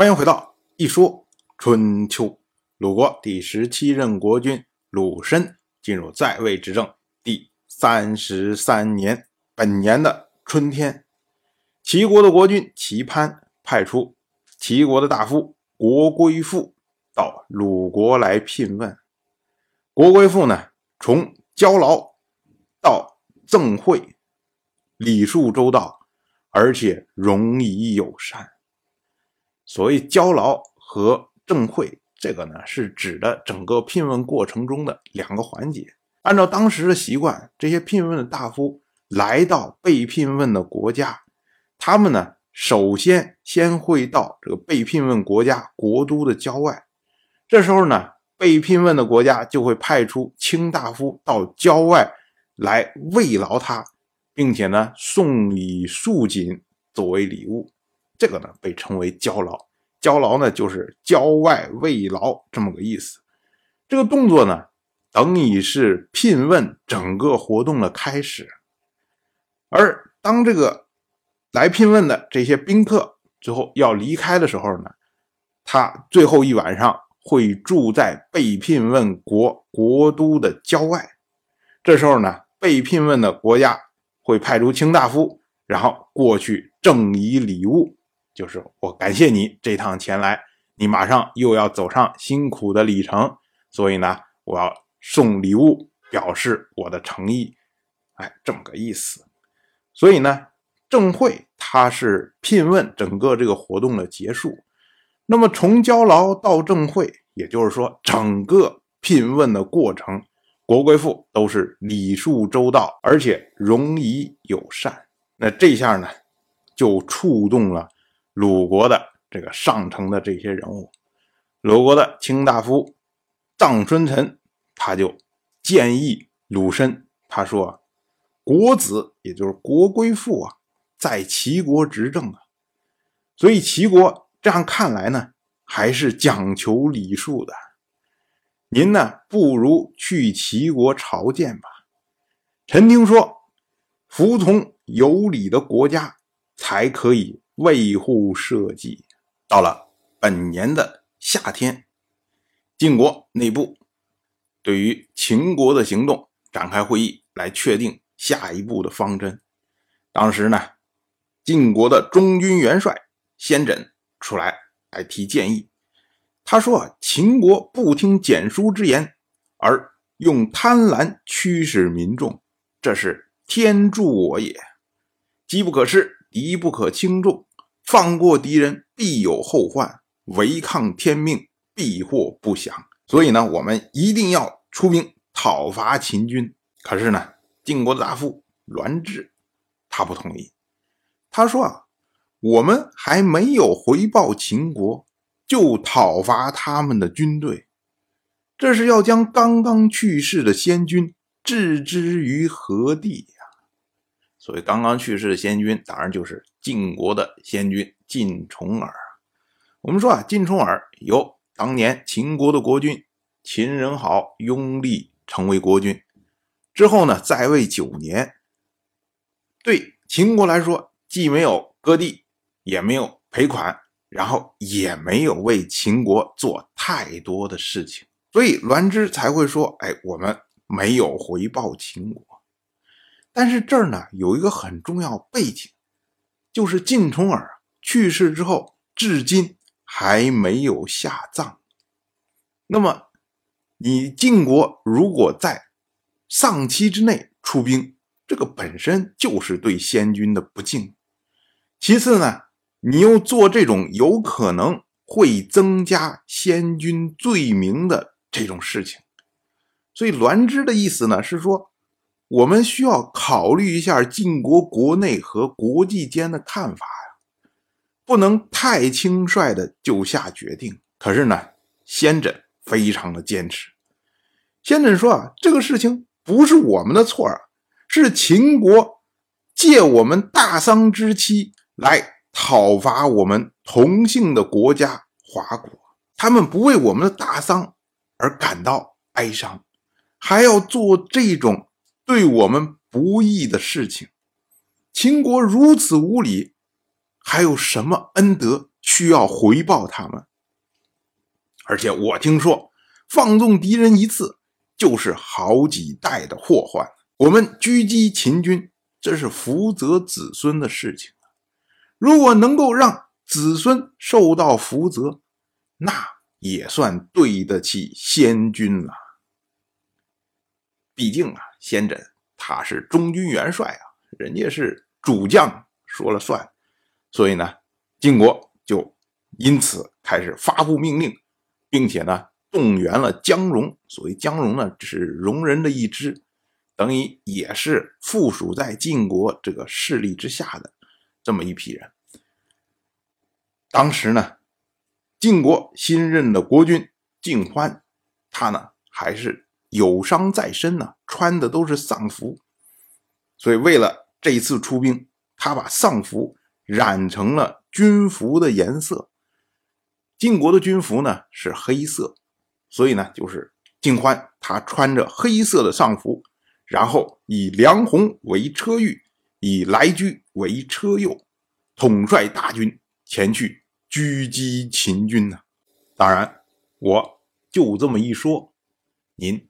欢迎回到一说春秋。鲁国第十七任国君鲁申进入在位执政第三十三年，本年的春天，齐国的国君齐潘派出齐国的大夫国归父到鲁国来聘问。国归父呢，从交劳到赠惠，礼数周到，而且容仪友善。所谓交劳和赠贿，这个呢是指的整个聘问过程中的两个环节。按照当时的习惯，这些聘问的大夫来到被聘问的国家，他们呢首先先会到这个被聘问国家国都的郊外。这时候呢，被聘问的国家就会派出卿大夫到郊外来慰劳他，并且呢送以束锦作为礼物。这个呢被称为交劳，交劳呢就是郊外慰劳这么个意思。这个动作呢等于是聘问整个活动的开始。而当这个来聘问的这些宾客最后要离开的时候呢，他最后一晚上会住在被聘问国国都的郊外。这时候呢，被聘问的国家会派出卿大夫，然后过去赠以礼物。就是我感谢你这趟前来，你马上又要走上辛苦的里程，所以呢，我要送礼物表示我的诚意，哎，这么个意思。所以呢，正会它是聘问整个这个活动的结束。那么从交劳到正会，也就是说整个聘问的过程，国贵妇都是礼数周到，而且容仪友善。那这下呢，就触动了。鲁国的这个上层的这些人物，鲁国的卿大夫臧孙臣，他就建议鲁申，他说：“国子也就是国归父啊，在齐国执政啊，所以齐国这样看来呢，还是讲求礼数的。您呢，不如去齐国朝见吧。臣听说，服从有礼的国家才可以。”维护社稷。到了本年的夏天，晋国内部对于秦国的行动展开会议，来确定下一步的方针。当时呢，晋国的中军元帅先轸出来来提建议。他说：“秦国不听简书之言，而用贪婪驱使民众，这是天助我也。机不可失，敌不可轻重。”放过敌人必有后患，违抗天命必获不祥。所以呢，我们一定要出兵讨伐秦军。可是呢，晋国的大夫栾枝他不同意。他说啊，我们还没有回报秦国，就讨伐他们的军队，这是要将刚刚去世的先君置之于何地？所谓刚刚去世的先君，当然就是晋国的先君晋重耳。我们说啊，晋重耳由当年秦国的国君秦仁好拥立成为国君，之后呢，在位九年，对秦国来说，既没有割地，也没有赔款，然后也没有为秦国做太多的事情，所以栾枝才会说：“哎，我们没有回报秦国。”但是这儿呢有一个很重要背景，就是晋重耳去世之后，至今还没有下葬。那么，你晋国如果在丧期之内出兵，这个本身就是对先君的不敬。其次呢，你又做这种有可能会增加先君罪名的这种事情，所以栾枝的意思呢是说。我们需要考虑一下晋国国内和国际间的看法呀，不能太轻率的就下决定。可是呢，先轸非常的坚持。先轸说啊，这个事情不是我们的错啊，是秦国借我们大丧之期来讨伐我们同姓的国家华国，他们不为我们的大丧而感到哀伤，还要做这种。对我们不义的事情，秦国如此无礼，还有什么恩德需要回报他们。而且我听说，放纵敌人一次就是好几代的祸患。我们狙击秦军，这是福泽子孙的事情。如果能够让子孙受到福泽，那也算对得起先君了。毕竟啊，先轸他是中军元帅啊，人家是主将说了算，所以呢，晋国就因此开始发布命令，并且呢，动员了姜戎。所谓姜戎呢，只是戎人的一支，等于也是附属在晋国这个势力之下的这么一批人。当时呢，晋国新任的国君晋欢，他呢还是有伤在身呢，穿的都是丧服，所以为了这次出兵，他把丧服染成了军服的颜色。晋国的军服呢是黑色，所以呢就是晋欢他穿着黑色的丧服，然后以梁鸿为车御，以来居为车右，统帅大军前去。狙击秦军呢？当然，我就这么一说，您